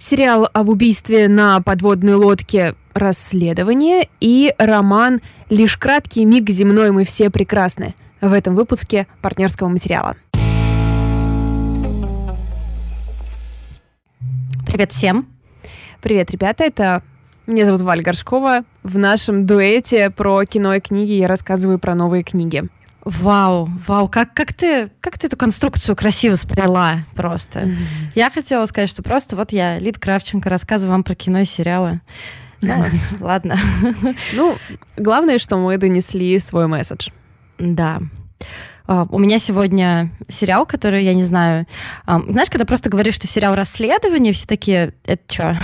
сериал об убийстве на подводной лодке «Расследование» и роман «Лишь краткий миг земной мы все прекрасны» в этом выпуске партнерского материала. Привет всем! Привет, ребята, это меня зовут Валя Горшкова. В нашем дуэте про кино и книги я рассказываю про новые книги. Вау, вау, как, как, ты, как ты эту конструкцию красиво сплела просто. Mm-hmm. Я хотела сказать, что просто вот я, Лид Кравченко, рассказываю вам про кино и сериалы. Ну, ладно. Ну, главное, что мы донесли свой месседж. Да. Uh, у меня сегодня сериал, который, я не знаю... Um, знаешь, когда просто говоришь, что сериал расследования, все такие, это что?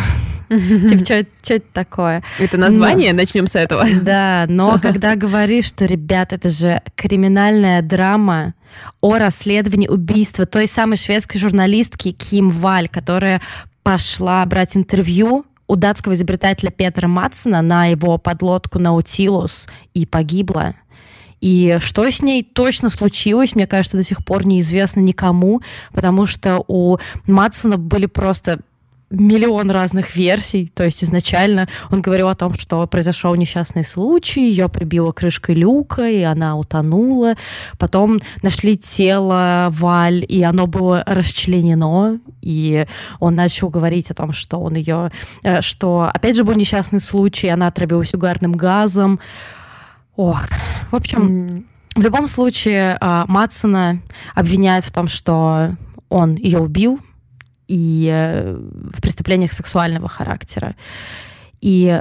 Типа, что это такое? Это название? Начнем с этого. Да, но когда говоришь, что, ребят, это же криминальная драма о расследовании убийства той самой шведской журналистки Ким Валь, которая пошла брать интервью у датского изобретателя Петра Матсона на его подлодку Наутилус и погибла. И что с ней точно случилось, мне кажется, до сих пор неизвестно никому, потому что у Матсона были просто миллион разных версий. То есть изначально он говорил о том, что произошел несчастный случай, ее прибило крышкой люка, и она утонула. Потом нашли тело Валь, и оно было расчленено, и он начал говорить о том, что он ее, э, что опять же был несчастный случай, она отравилась угарным газом. Ох, в общем, в любом случае а, Матсона обвиняют в том, что он ее убил, и э, в преступлениях сексуального характера. И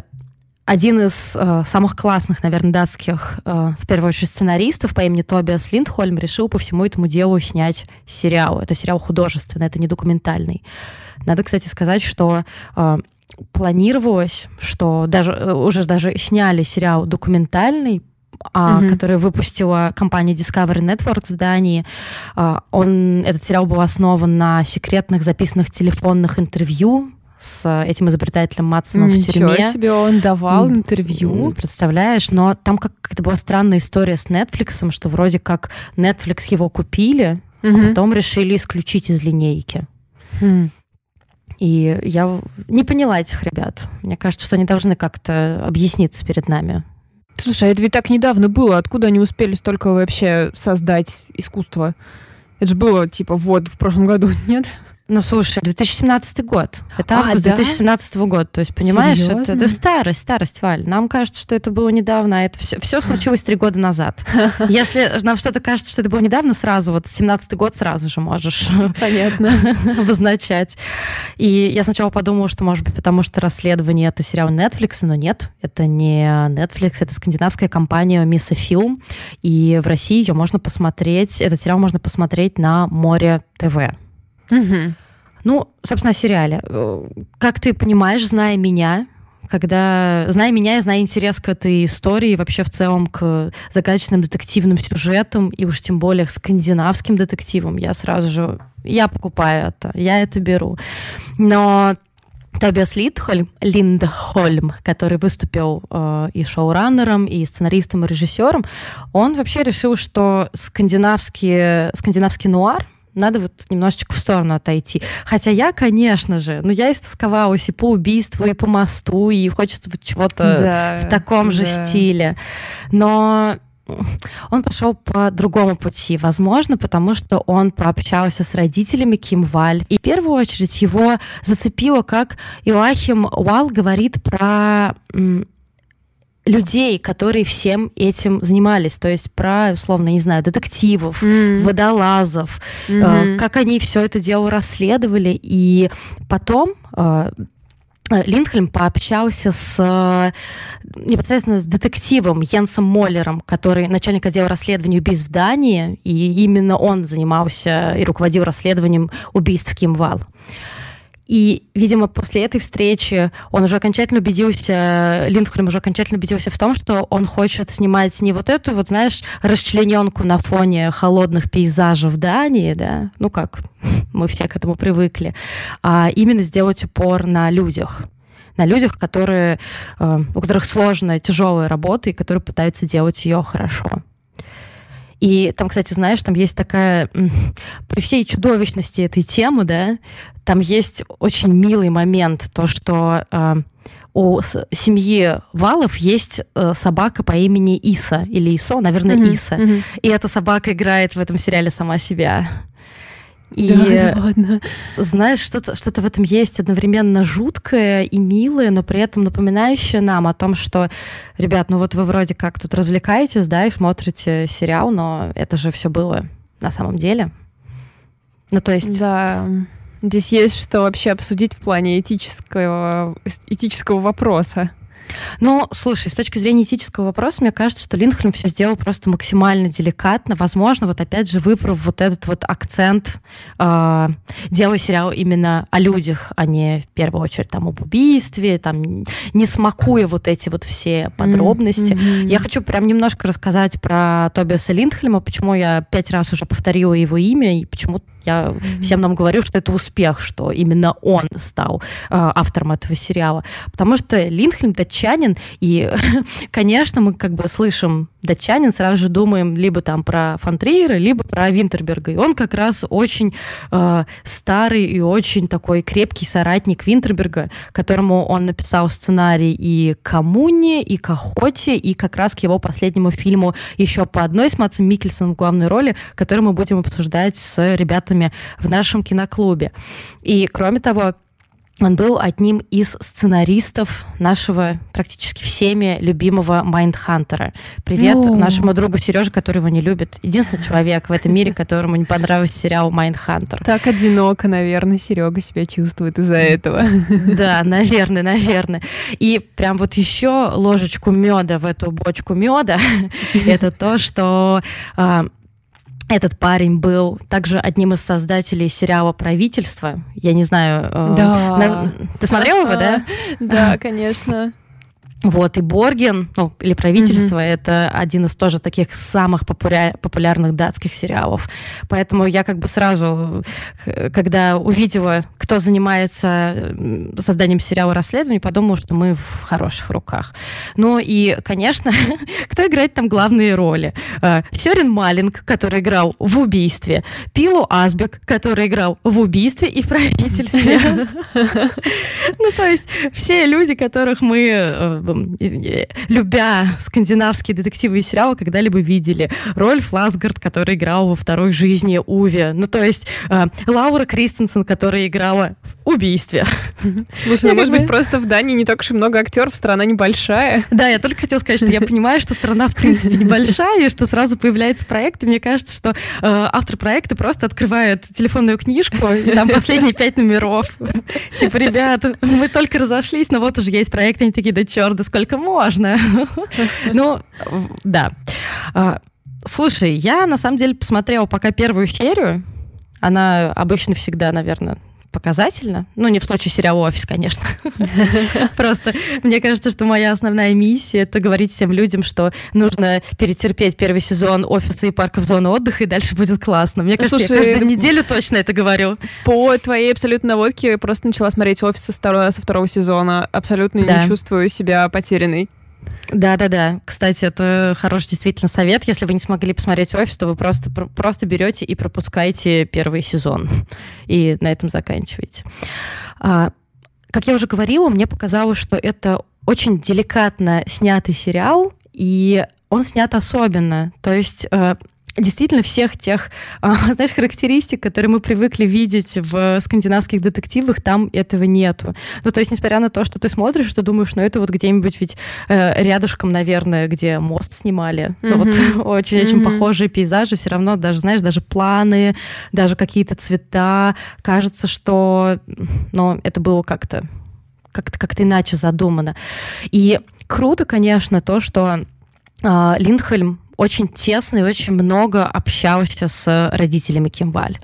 один из э, самых классных, наверное, датских, э, в первую очередь, сценаристов по имени Тобиас Линдхольм решил по всему этому делу снять сериал. Это сериал художественный, это не документальный. Надо, кстати, сказать, что э, планировалось, что даже э, уже даже сняли сериал документальный а, mm-hmm. который выпустила компания Discovery Networks в Дании. А, он, этот сериал был основан на секретных записанных телефонных интервью с этим изобретателем Матсоном Ничего в тюрьме. себе, он давал интервью. Представляешь, но там как то была странная история с Netflix, что вроде как Netflix его купили, mm-hmm. а потом решили исключить из линейки. Mm. И я не поняла этих ребят. Мне кажется, что они должны как-то объясниться перед нами. Слушай, а это ведь так недавно было. Откуда они успели столько вообще создать искусство? Это же было, типа, вот, в прошлом году, нет? Ну, слушай, 2017 год. Это а, август да? 2017 года. То есть, понимаешь, Серьезно? это, это старость, старость, Валь. Нам кажется, что это было недавно, а это все, все случилось три года назад. Если нам что-то кажется, что это было недавно, сразу, вот 17 год сразу же можешь Понятно. обозначать. И я сначала подумала, что, может быть, потому что расследование — это сериал Netflix, но нет, это не Netflix, это скандинавская компания Мисса Фильм, и в России ее можно посмотреть, этот сериал можно посмотреть на Море ТВ. Угу. Ну, собственно, о сериале. Как ты понимаешь, зная меня, когда, зная меня, я знаю интерес к этой истории, вообще в целом к загадочным детективным сюжетам, и уж тем более к скандинавским детективам, я сразу же, я покупаю это, я это беру. Но Тобиас Линдхольм, Линдхольм, который выступил э, и шоураннером, и сценаристом, и режиссером, он вообще решил, что скандинавский, скандинавский нуар, надо вот немножечко в сторону отойти. Хотя я, конечно же, ну я истосковалась и по убийству, и по мосту, и хочется вот чего-то да, в таком да. же стиле. Но он пошел по другому пути, возможно, потому что он пообщался с родителями Ким Валь. И в первую очередь его зацепило, как Иоахим Уал говорит про людей, которые всем этим занимались, то есть про, условно, не знаю, детективов, mm. водолазов, mm-hmm. э, как они все это дело расследовали, и потом э, Линдхельм пообщался с непосредственно с детективом Йенсом Моллером, который начальник отдела расследования убийств в Дании, и именно он занимался и руководил расследованием убийств Кимвал. И, видимо, после этой встречи он уже окончательно убедился, Линдхольм уже окончательно убедился в том, что он хочет снимать не вот эту вот, знаешь, расчлененку на фоне холодных пейзажей Дании, да, ну как, мы все к этому привыкли, а именно сделать упор на людях. На людях, которые, э, у которых сложная, тяжелая работа и которые пытаются делать ее хорошо. И там, кстати, знаешь, там есть такая, при всей чудовищности этой темы, да, там есть очень милый момент, то, что э, у семьи Валов есть э, собака по имени Иса, или Исо, наверное, mm-hmm. Иса. Mm-hmm. И эта собака играет в этом сериале сама себя. И да, да, ладно. знаешь, что-то что в этом есть одновременно жуткое и милое, но при этом напоминающее нам о том, что, ребят, ну вот вы вроде как тут развлекаетесь, да, и смотрите сериал, но это же все было на самом деле. Ну, то есть... Да. Здесь есть что вообще обсудить в плане этического, этического вопроса. Ну, слушай, с точки зрения этического вопроса, мне кажется, что Линдхольм все сделал просто максимально деликатно. Возможно, вот опять же, выбрав вот этот вот акцент, э, делая сериал именно о людях, а не в первую очередь там об убийстве, там не смакуя вот эти вот все подробности. Mm-hmm. Я хочу прям немножко рассказать про Тобиаса Линдхольма, почему я пять раз уже повторила его имя и почему я mm-hmm. всем нам говорю, что это успех, что именно он стал э, автором этого сериала. Потому что Линдхельм датчанин, и, конечно, мы как бы слышим датчанин, сразу же думаем либо там про Фонтриера, либо про Винтерберга. И он как раз очень э, старый и очень такой крепкий соратник Винтерберга, которому он написал сценарий и «Коммуне», и к «Охоте», и как раз к его последнему фильму еще по одной с Матсом Микельсоном в главной роли, который мы будем обсуждать с ребятами в нашем киноклубе. И, кроме того, он был одним из сценаристов нашего практически всеми любимого Майндхантера. Привет ну... нашему другу Сереже, который его не любит. Единственный человек в этом мире, которому не понравился сериал Майндхантер. Так одиноко, наверное, Серега себя чувствует из-за этого. Да, наверное, наверное. И прям вот еще ложечку меда в эту бочку меда, это то, что а, этот парень был также одним из создателей сериала «Правительство». Я не знаю... Э, да. На... Ты смотрел его, да? Да, конечно. Вот, и Борген, ну, или правительство, mm-hmm. это один из тоже таких самых популя- популярных датских сериалов. Поэтому я как бы сразу, когда увидела, кто занимается созданием сериала расследований, подумала, что мы в хороших руках. Ну и, конечно, кто играет там главные роли? Э, Сёрин Малинг, который играл в убийстве, Пилу Асбек, который играл в убийстве и в правительстве. Ну, то есть все люди, которых мы э, любя скандинавские детективы и сериалы, когда-либо видели. Рольф Ласгард, который играл во второй жизни Уве. Ну, то есть э, Лаура Кристенсен, которая играла в убийстве. Слушай, ну, может быть, просто в Дании не так уж и много актеров, страна небольшая. Да, я только хотела сказать, что я понимаю, что страна, в принципе, небольшая, и что сразу появляется проект, и мне кажется, что э, автор проекта просто открывает телефонную книжку, и там последние пять номеров. Типа, ребят, мы только разошлись, но вот уже есть проект, они такие, да черт, да сколько можно. Ну, да. А, слушай, я на самом деле посмотрела пока первую серию. Она обычно всегда, наверное, показательно. Ну, не в случае сериала «Офис», конечно. Просто мне кажется, что моя основная миссия — это говорить всем людям, что нужно перетерпеть первый сезон «Офиса» и «Парков зоны отдыха», и дальше будет классно. Мне кажется, я каждую неделю точно это говорю. По твоей абсолютно наводке я просто начала смотреть «Офис» со второго, сезона. Абсолютно не чувствую себя потерянной. Да-да-да. Кстати, это хороший действительно совет. Если вы не смогли посмотреть «Офис», то вы просто, просто берете и пропускаете первый сезон. И на этом заканчиваете. А, как я уже говорила, мне показалось, что это очень деликатно снятый сериал, и он снят особенно. То есть э, действительно всех тех, а, знаешь, характеристик, которые мы привыкли видеть в скандинавских детективах, там этого нету. Ну, то есть, несмотря на то, что ты смотришь, что думаешь, ну, это вот где-нибудь ведь э, рядышком, наверное, где мост снимали. Mm-hmm. Ну, вот очень-очень mm-hmm. похожие пейзажи, все равно даже, знаешь, даже планы, даже какие-то цвета. Кажется, что, ну, это было как-то как-то как иначе задумано. И круто, конечно, то, что э, Линдхельм очень тесно и очень много общался с родителями Кимбаль.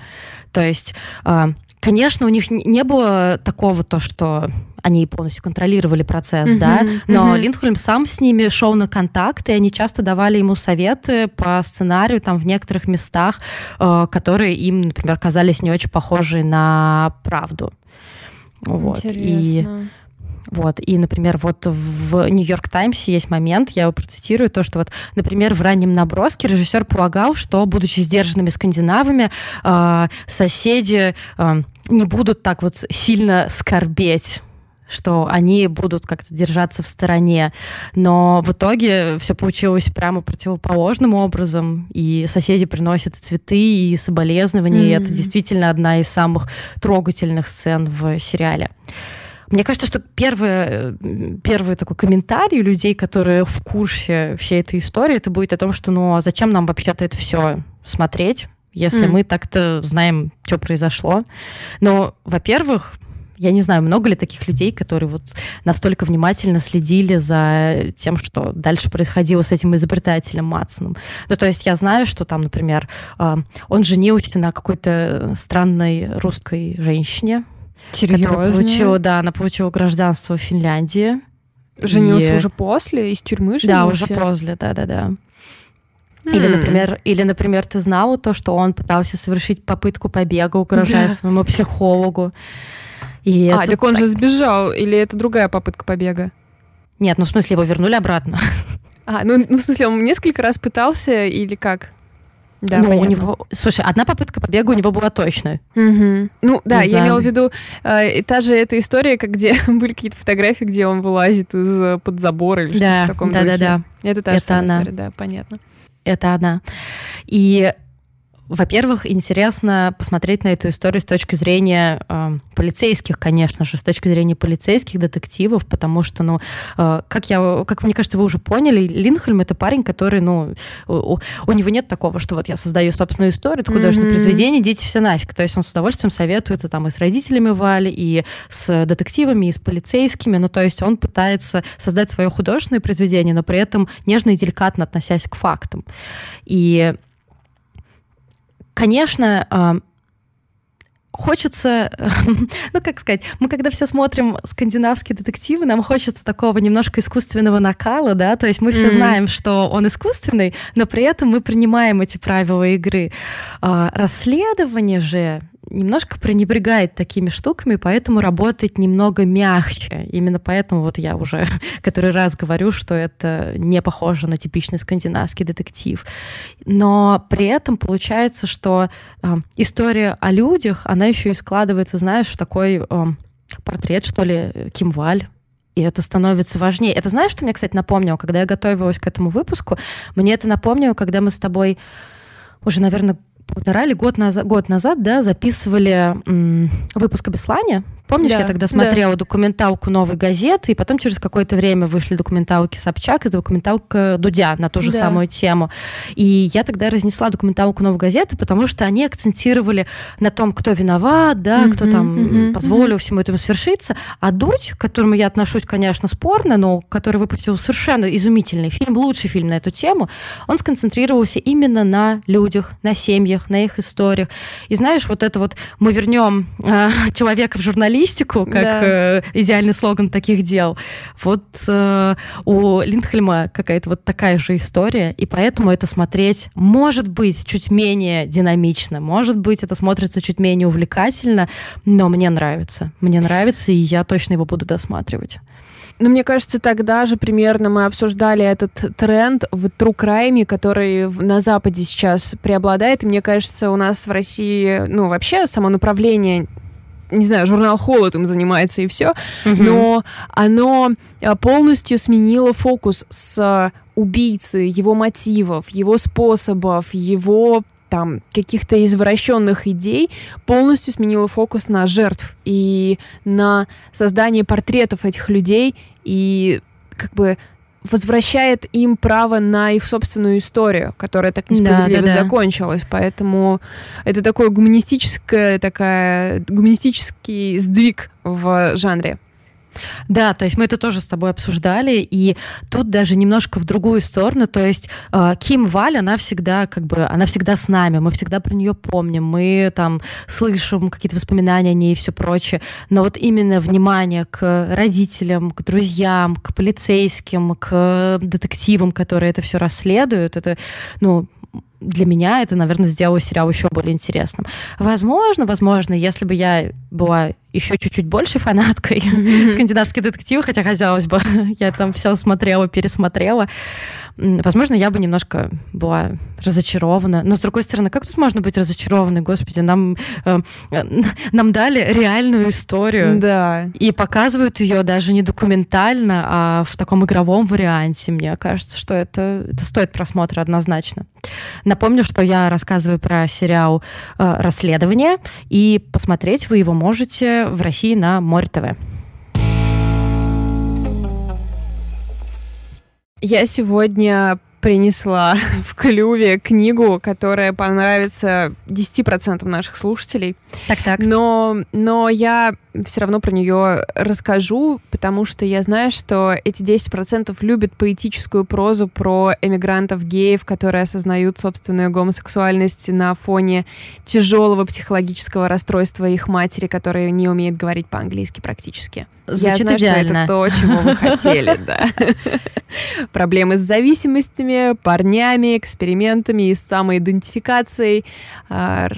То есть, а, конечно, у них не было такого то, что они полностью контролировали процесс, mm-hmm, да, но mm-hmm. Линдхольм сам с ними шел на контакт, и они часто давали ему советы по сценарию там в некоторых местах, э, которые им, например, казались не очень похожи на правду. Вот. Интересно. И Вот, и, например, вот в Нью-Йорк Таймсе есть момент, я его процитирую, то, что вот, например, в раннем наброске режиссер полагал, что, будучи сдержанными скандинавами, э, соседи э, не будут так вот сильно скорбеть что они будут как-то держаться в стороне. Но в итоге все получилось прямо противоположным образом, и соседи приносят цветы и соболезнования, mm-hmm. и это действительно одна из самых трогательных сцен в сериале. Мне кажется, что первый, первый такой комментарий людей, которые в курсе всей этой истории, это будет о том, что ну а зачем нам вообще-то это все смотреть, если mm. мы так-то знаем, что произошло. Но, во-первых, я не знаю, много ли таких людей, которые вот настолько внимательно следили за тем, что дальше происходило с этим изобретателем Матсоном. Ну, то есть я знаю, что там, например, а, он женился на какой-то странной русской женщине, Серьезно? Которая получила, да, она получила гражданство в Финляндии. Женился и... уже после, из тюрьмы женился? Да, уже после, да-да-да. Или, например, или, например, ты знала то, что он пытался совершить попытку побега, угрожая да. своему психологу. И а, так он так... же сбежал, или это другая попытка побега? Нет, ну в смысле его вернули обратно. А, ну, ну в смысле он несколько раз пытался или как? Да, ну, понятно. у него, слушай, одна попытка побега у него была точно. Угу. Ну, да, Не я знаю. имела в виду, э, та же эта история, как где были какие-то фотографии, где он вылазит из-под забора или да, что-то в таком да, духе. Да, да, да. Это та же Это она. история, да, понятно. Это она. И во-первых, интересно посмотреть на эту историю с точки зрения э, полицейских, конечно же, с точки зрения полицейских детективов, потому что, ну, э, как я, как мне кажется, вы уже поняли, Линхольм это парень, который, ну, у, у него нет такого, что вот я создаю собственную историю, это художественное mm-hmm. произведение, идите все нафиг. То есть он с удовольствием советуется там и с родителями Вали, и с детективами, и с полицейскими. Ну, то есть он пытается создать свое художественное произведение, но при этом нежно и деликатно относясь к фактам. И конечно, а, хочется, ну как сказать, мы когда все смотрим скандинавские детективы, нам хочется такого немножко искусственного накала, да, то есть мы все mm-hmm. знаем, что он искусственный, но при этом мы принимаем эти правила игры. А, расследование же немножко пренебрегает такими штуками, поэтому работает немного мягче. Именно поэтому вот я уже который раз говорю, что это не похоже на типичный скандинавский детектив. Но при этом получается, что э, история о людях, она еще и складывается, знаешь, в такой э, портрет, что ли, Кимваль, и это становится важнее. Это знаешь, что мне, кстати, напомнило, когда я готовилась к этому выпуску? Мне это напомнило, когда мы с тобой уже, наверное, полтора или год назад, год назад да, записывали м, выпуск о Беслане Помнишь, да, я тогда смотрела да. документалку «Новой газеты», и потом через какое-то время вышли документалки Собчак и документалка Дудя на ту же да. самую тему. И я тогда разнесла документалку «Новой газеты», потому что они акцентировали на том, кто виноват, да, mm-hmm, кто там mm-hmm, позволил mm-hmm. всему этому свершиться. А Дудь, к которому я отношусь, конечно, спорно, но который выпустил совершенно изумительный фильм, лучший фильм на эту тему, он сконцентрировался именно на людях, на семьях, на их историях. И знаешь, вот это вот мы вернем э, человека в журналистику, журналистику, как да. э, идеальный слоган таких дел. Вот э, у Линдхельма какая-то вот такая же история, и поэтому это смотреть может быть чуть менее динамично, может быть это смотрится чуть менее увлекательно, но мне нравится. Мне нравится, и я точно его буду досматривать. Ну, мне кажется, тогда же примерно мы обсуждали этот тренд в true crime, который на Западе сейчас преобладает. И мне кажется, у нас в России, ну, вообще само направление не знаю, журнал Холод им занимается и все, угу. но оно а, полностью сменило фокус с убийцы, его мотивов, его способов, его там каких-то извращенных идей полностью сменило фокус на жертв и на создание портретов этих людей и как бы возвращает им право на их собственную историю, которая так несправедливо да, да, да. закончилась. Поэтому это такой гуманистическая такая гуманистический сдвиг в жанре. Да, то есть мы это тоже с тобой обсуждали, и тут даже немножко в другую сторону, то есть э, Ким Валь, она всегда как бы, она всегда с нами, мы всегда про нее помним, мы там слышим какие-то воспоминания о ней и все прочее, но вот именно внимание к родителям, к друзьям, к полицейским, к детективам, которые это все расследуют, это, ну, для меня это, наверное, сделало сериал еще более интересным. Возможно, возможно, если бы я была еще чуть-чуть большей фанаткой mm-hmm. скандинавских детективов, хотя, казалось бы, я там все смотрела, пересмотрела. Возможно, я бы немножко была разочарована. Но, с другой стороны, как тут можно быть разочарованной? Господи, нам, э, нам дали реальную историю. Да. И показывают ее даже не документально, а в таком игровом варианте. Мне кажется, что это, это стоит просмотра однозначно. Напомню, что я рассказываю про сериал э, «Расследование», и посмотреть вы его можете в России на Море ТВ. Я сегодня принесла в клюве книгу, которая понравится 10% наших слушателей. Так, так. Но, но я все равно про нее расскажу, потому что я знаю, что эти 10% любят поэтическую прозу про эмигрантов геев, которые осознают собственную гомосексуальность на фоне тяжелого психологического расстройства их матери, которая не умеет говорить по-английски практически. Звучит я знаю, идеально. что это то, чего вы хотели, да. Проблемы с зависимостями, парнями, экспериментами и самоидентификацией а,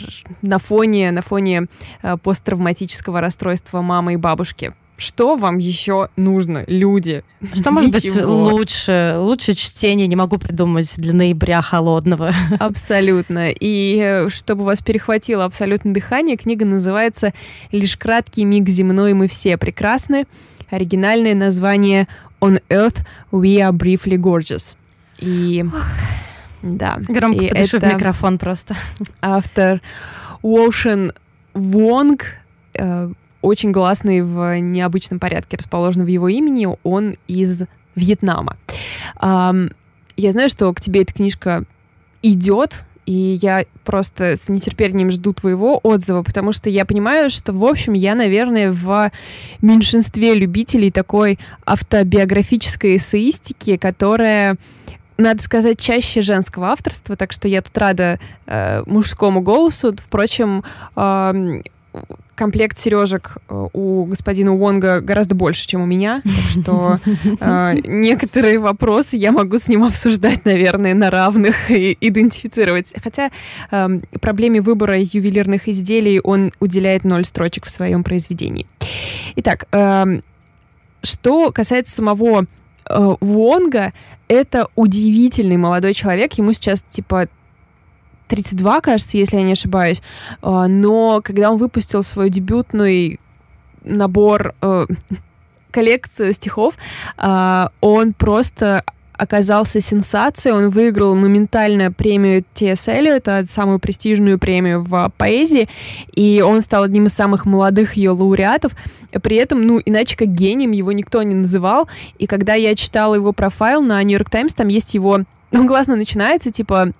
на фоне, на фоне а, посттравматического расстройства мамы и бабушки. Что вам еще нужно, люди? Что может быть лучше? Лучше чтение не могу придумать для ноября холодного. Абсолютно. И э, чтобы вас перехватило абсолютно дыхание, книга называется «Лишь краткий миг земной, мы все прекрасны». Оригинальное название «On Earth we are briefly gorgeous». И... Да. Громко И подышу это в микрофон просто. автор Уошен Вонг, э, очень гласный в необычном порядке расположен в его имени. Он из Вьетнама. Ам, я знаю, что к тебе эта книжка идет, и я просто с нетерпением жду твоего отзыва, потому что я понимаю, что, в общем, я, наверное, в меньшинстве любителей такой автобиографической эссеистики, которая надо сказать, чаще женского авторства, так что я тут рада э, мужскому голосу. Впрочем, э, комплект сережек э, у господина Уонга гораздо больше, чем у меня, так что э, некоторые вопросы я могу с ним обсуждать, наверное, на равных и идентифицировать. Хотя э, проблеме выбора ювелирных изделий он уделяет ноль строчек в своем произведении. Итак, э, что касается самого э, Вонга, это удивительный молодой человек. Ему сейчас типа 32, кажется, если я не ошибаюсь. А, Но когда он выпустил свой дебютный набор, э, коллекцию стихов, а, он просто оказался сенсацией, он выиграл моментально премию Т.С. это самую престижную премию в поэзии, и он стал одним из самых молодых ее лауреатов. При этом, ну, иначе как гением его никто не называл. И когда я читала его профайл на Нью Йорк Таймс, там есть его... Он классно начинается, типа,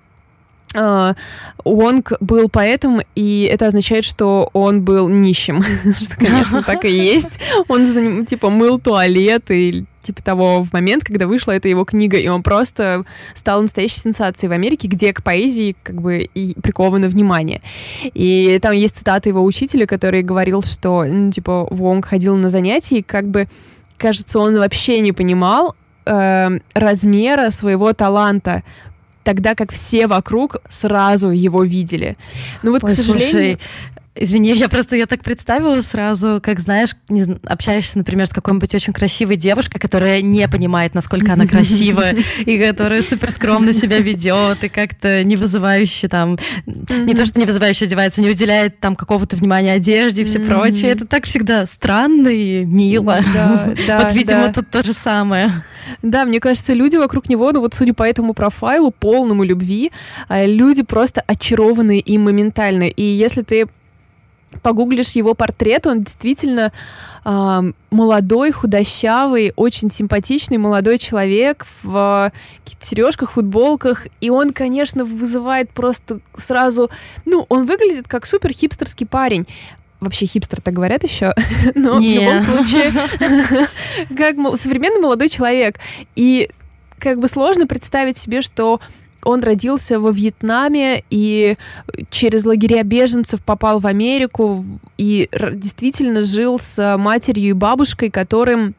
Уонг был поэтом, и это означает, что он был нищим. Что, конечно, так и есть. Он, типа, мыл туалет и типа того в момент, когда вышла эта его книга, и он просто стал настоящей сенсацией в Америке, где к поэзии как бы и приковано внимание. И там есть цитата его учителя, который говорил, что, ну, типа, Вонг ходил на занятия, и как бы, кажется, он вообще не понимал э, размера своего таланта, тогда как все вокруг сразу его видели. Ну вот, Ой, к сожалению... слушай, Извини, я просто я так представила сразу, как знаешь, не, общаешься, например, с какой-нибудь очень красивой девушкой, которая не понимает, насколько она красивая, и которая супер скромно себя ведет, и как-то не вызывающе там, не то, что не вызывающе одевается, не уделяет там какого-то внимания одежде и все прочее. Это так всегда странно и мило. Вот, видимо, тут то же самое. Да, мне кажется, люди вокруг него, ну вот судя по этому профайлу, полному любви, э, люди просто очарованы им моментально. И если ты погуглишь его портрет, он действительно а, молодой, худощавый, очень симпатичный молодой человек в каких-то сережках, футболках, и он, конечно, вызывает просто сразу, ну, он выглядит как супер хипстерский парень. Вообще хипстер так говорят еще, но Не. в любом случае как современный молодой человек. И как бы сложно представить себе, что он родился во Вьетнаме и через лагеря беженцев попал в Америку и действительно жил с матерью и бабушкой, которым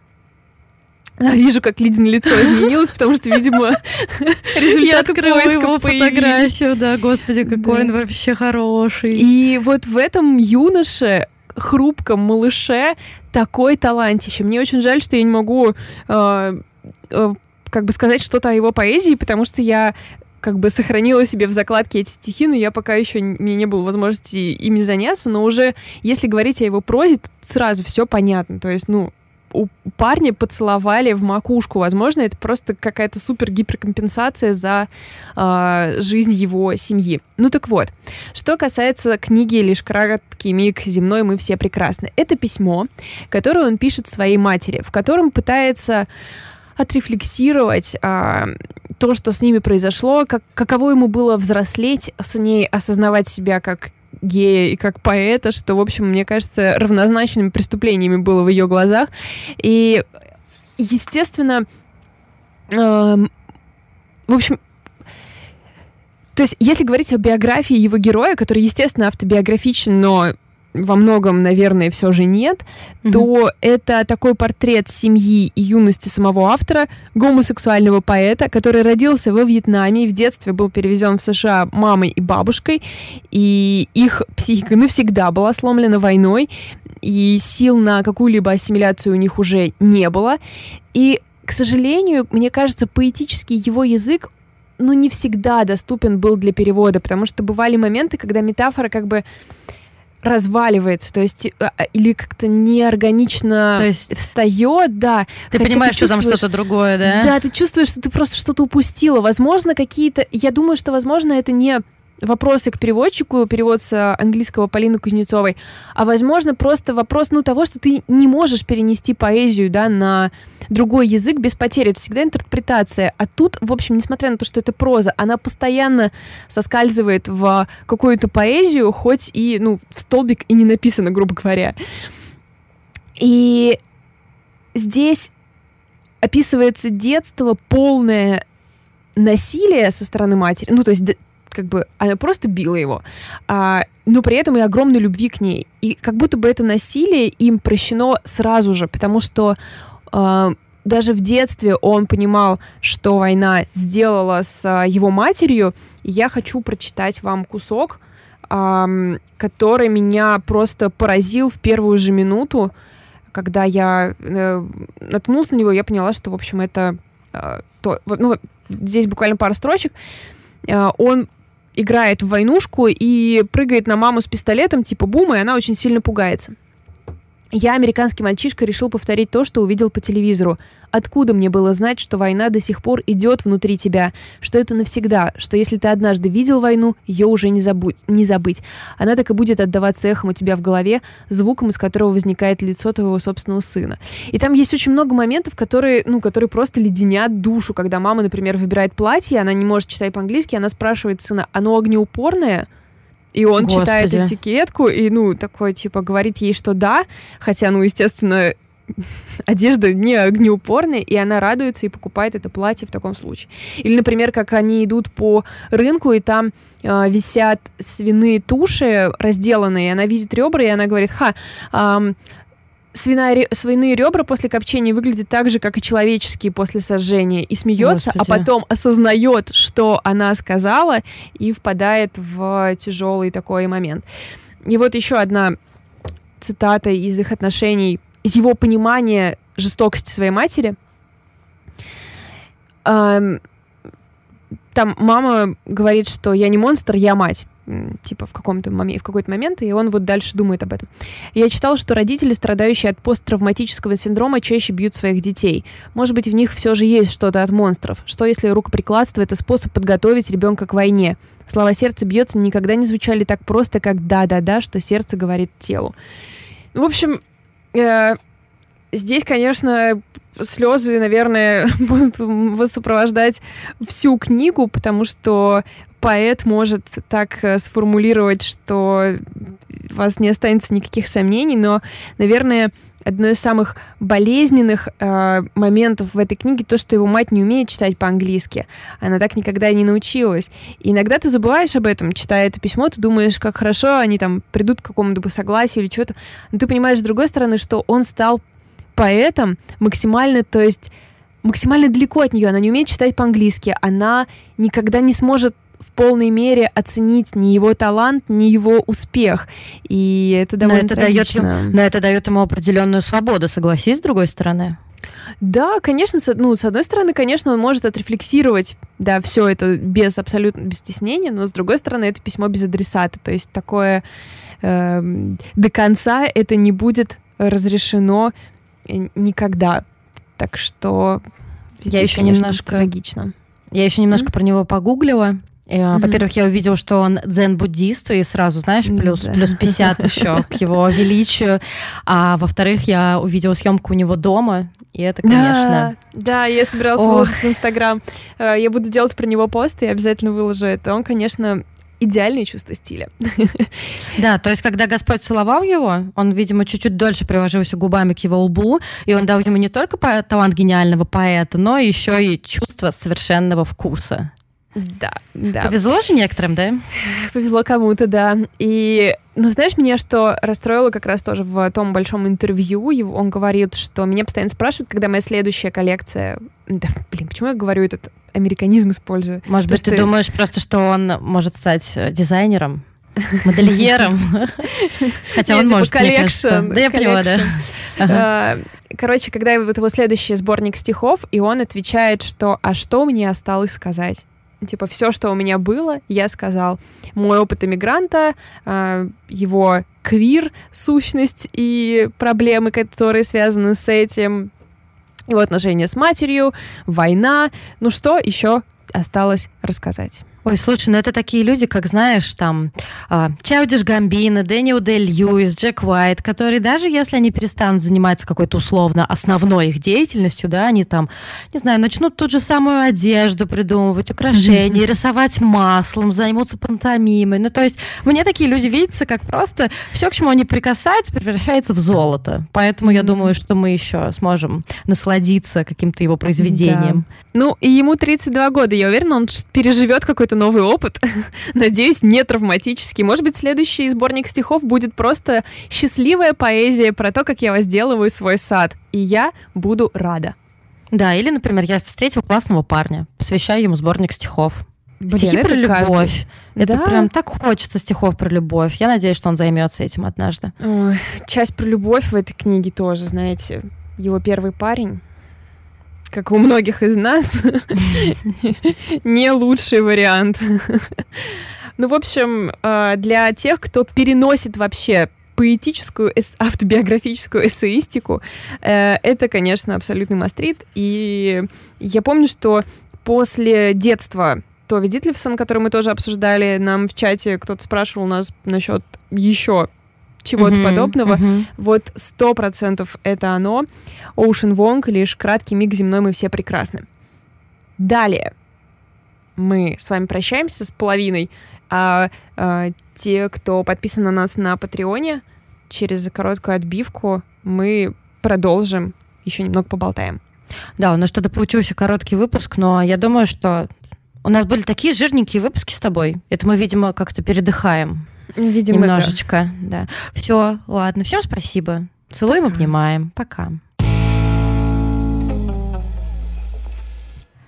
А, Вижу, как Лидин лицо изменилось, потому что, видимо, результаты поиска его появились. фотографию, да, господи, какой Да. он вообще хороший. И вот в этом юноше хрупком малыше такой талантище. Мне очень жаль, что я не могу э, э, как бы сказать что-то о его поэзии, потому что я как бы сохранила себе в закладке эти стихи, но я пока еще мне не было возможности ими заняться, но уже если говорить о его прозе, то сразу все понятно. То есть, ну, у парня поцеловали в макушку. Возможно, это просто какая-то супер гиперкомпенсация за э, жизнь его семьи. Ну так вот, что касается книги «Лишь краткий миг земной мы все прекрасны». Это письмо, которое он пишет своей матери, в котором пытается отрефлексировать а, то, что с ними произошло, как, каково ему было взрослеть с ней, осознавать себя как гея и как поэта, что, в общем, мне кажется, равнозначными преступлениями было в ее глазах. И, естественно, э, в общем, то есть, если говорить о биографии его героя, который, естественно, автобиографичен, но во многом, наверное, все же нет, mm-hmm. то это такой портрет семьи и юности самого автора, гомосексуального поэта, который родился во Вьетнаме и в детстве был перевезен в США мамой и бабушкой, и их психика навсегда была сломлена войной, и сил на какую-либо ассимиляцию у них уже не было. И, к сожалению, мне кажется, поэтический его язык ну, не всегда доступен был для перевода, потому что бывали моменты, когда метафора как бы разваливается, то есть а, а, или как-то неорганично то есть встает, да. Ты понимаешь, ты что там что-то другое, да? Да, ты чувствуешь, что ты просто что-то упустила. Возможно, какие-то... Я думаю, что, возможно, это не вопросы к переводчику, перевод с английского Полины Кузнецовой, а, возможно, просто вопрос, ну, того, что ты не можешь перенести поэзию, да, на другой язык без потери. Это всегда интерпретация. А тут, в общем, несмотря на то, что это проза, она постоянно соскальзывает в какую-то поэзию, хоть и, ну, в столбик и не написано, грубо говоря. И здесь описывается детство полное насилие со стороны матери. Ну, то есть как бы она просто била его, а, но при этом и огромной любви к ней. И как будто бы это насилие им прощено сразу же, потому что а, даже в детстве он понимал, что война сделала с а, его матерью. И я хочу прочитать вам кусок, а, который меня просто поразил в первую же минуту, когда я э, наткнулась на него, я поняла, что, в общем, это э, то, ну, здесь буквально пара строчек. Э, он играет в войнушку и прыгает на маму с пистолетом, типа бума, и она очень сильно пугается. Я, американский мальчишка, решил повторить то, что увидел по телевизору. Откуда мне было знать, что война до сих пор идет внутри тебя, что это навсегда, что если ты однажды видел войну, ее уже не, забудь, не забыть. Она так и будет отдаваться эхом у тебя в голове, звуком, из которого возникает лицо твоего собственного сына. И там есть очень много моментов, которые, ну, которые просто леденят душу, когда мама, например, выбирает платье, она не может читать по-английски, она спрашивает сына, оно огнеупорное? И он Господи. читает этикетку и, ну, такой, типа, говорит ей, что да, хотя, ну, естественно, одежда не огнеупорная, и она радуется и покупает это платье в таком случае. Или, например, как они идут по рынку, и там э, висят свиные туши разделанные, и она видит ребра, и она говорит, ха, э, свиная, свиные ребра после копчения выглядят так же, как и человеческие после сожжения, и смеется, а потом осознает, что она сказала, и впадает в тяжелый такой момент. И вот еще одна цитата из их отношений, из его понимания жестокости своей матери. Там мама говорит, что я не монстр, я мать типа в каком-то моменте, в какой-то момент, и он вот дальше думает об этом. Я читал, что родители, страдающие от посттравматического синдрома, чаще бьют своих детей. Может быть, в них все же есть что-то от монстров. Что если рукоприкладство — это способ подготовить ребенка к войне? Слова «сердце бьется» никогда не звучали так просто, как «да-да-да», что сердце говорит телу. В общем, э, здесь, конечно, слезы, наверное, будут сопровождать всю книгу, потому что поэт может так э, сформулировать, что у вас не останется никаких сомнений, но, наверное, одно из самых болезненных э, моментов в этой книге то, что его мать не умеет читать по-английски. Она так никогда и не научилась. И иногда ты забываешь об этом, читая это письмо, ты думаешь, как хорошо они там придут к какому-то согласию или что-то. Но ты понимаешь, с другой стороны, что он стал поэтом максимально, то есть максимально далеко от нее. Она не умеет читать по-английски. Она никогда не сможет в полной мере оценить ни его талант, ни его успех. И это довольно но это трагично. Дает, но это дает ему определенную свободу, согласись, с другой стороны. Да, конечно, с, ну, с одной стороны, конечно, он может отрефлексировать, да, все это без абсолютно без стеснения, но с другой стороны, это письмо без адресата, то есть такое э, до конца это не будет разрешено э, никогда. Так что я еще немножко трагично. Я еще немножко mm-hmm. про него погуглила. Mm-hmm. Во-первых, я увидела, что он дзен-буддист, и сразу, знаешь, плюс, да. плюс 50 еще к его величию. А во-вторых, я увидела съемку у него дома, и это, конечно... Да, да я собиралась Ох. выложить в Инстаграм. Э, я буду делать про него пост, и обязательно выложу это. Он, конечно, идеальное чувство стиля. Да, то есть, когда Господь целовал его, он, видимо, чуть-чуть дольше приложился губами к его лбу, и он дал ему не только талант гениального поэта, но еще и чувство совершенного вкуса. Да, да. Повезло же некоторым, да? Повезло кому-то, да. И, ну, знаешь, меня что расстроило как раз тоже в том большом интервью, он говорит, что меня постоянно спрашивают, когда моя следующая коллекция... Да, блин, почему я говорю этот американизм использую? Может быть, ты, ты думаешь просто, что он может стать э, дизайнером? модельером. Хотя он типа может, мне кажется. Да, я поняла, да. А, короче, когда вот его следующий сборник стихов, и он отвечает, что «А что мне осталось сказать?» Типа, все, что у меня было, я сказал. Мой опыт иммигранта, а, его квир, сущность и проблемы, которые связаны с этим, его отношения с матерью, война. Ну что еще осталось рассказать? Ой, слушай, ну это такие люди, как знаешь, там э, Чаудиш Гамбина, Дэниел Дель Льюис, Джек Уайт, которые даже если они перестанут заниматься какой-то условно основной их деятельностью, да, они там, не знаю, начнут ту же самую одежду придумывать, украшения, рисовать маслом, займутся пантомимой. Ну, то есть мне такие люди видятся, как просто все, к чему они прикасаются, превращается в золото. Поэтому я думаю, что мы еще сможем насладиться каким-то его произведением. Да. Ну, и ему 32 года, я уверена, он переживет какой-то новый опыт. Надеюсь, не травматический. Может быть, следующий сборник стихов будет просто счастливая поэзия про то, как я возделываю свой сад. И я буду рада. Да, или, например, я встретил классного парня, посвящаю ему сборник стихов. Блин, Стихи про любовь. Каждый. Это да? прям так хочется стихов про любовь. Я надеюсь, что он займется этим однажды. Ой, часть про любовь в этой книге тоже, знаете. Его первый парень как у многих из нас, не лучший вариант. Ну, в общем, э, для тех, кто переносит вообще поэтическую, автобиографическую эссеистику, э, это, конечно, абсолютный мастрит. И я помню, что после детства Тови Дитлевсон, который мы тоже обсуждали, нам в чате кто-то спрашивал нас насчет еще чего-то mm-hmm, подобного. Mm-hmm. Вот сто процентов это оно. Ocean Wong, лишь краткий миг земной, мы все прекрасны. Далее мы с вами прощаемся с половиной, а, а те, кто подписан на нас на Патреоне, через короткую отбивку мы продолжим, еще немного поболтаем. Да, у нас что-то получился короткий выпуск, но я думаю, что у нас были такие жирненькие выпуски с тобой. Это мы, видимо, как-то передыхаем. Видимо, Немножечко, да. да. Все, ладно. Всем спасибо. Целуем, Пока. обнимаем. Пока.